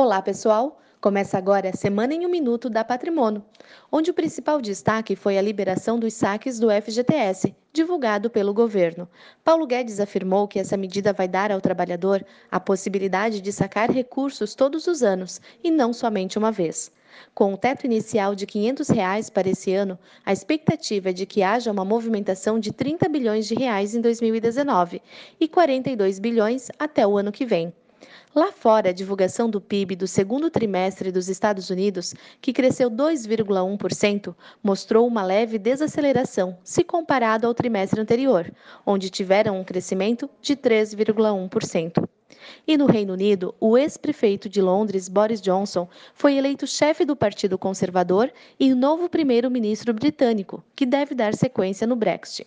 Olá, pessoal! Começa agora a Semana em um Minuto da Patrimônio, onde o principal destaque foi a liberação dos saques do FGTS, divulgado pelo governo. Paulo Guedes afirmou que essa medida vai dar ao trabalhador a possibilidade de sacar recursos todos os anos e não somente uma vez. Com o teto inicial de 500 reais para esse ano, a expectativa é de que haja uma movimentação de 30 bilhões de reais em 2019 e 42 bilhões até o ano que vem. Lá fora, a divulgação do PIB do segundo trimestre dos Estados Unidos, que cresceu 2,1%, mostrou uma leve desaceleração se comparado ao trimestre anterior, onde tiveram um crescimento de 3,1%. E no Reino Unido, o ex-prefeito de Londres, Boris Johnson, foi eleito chefe do Partido Conservador e o novo primeiro-ministro britânico, que deve dar sequência no Brexit.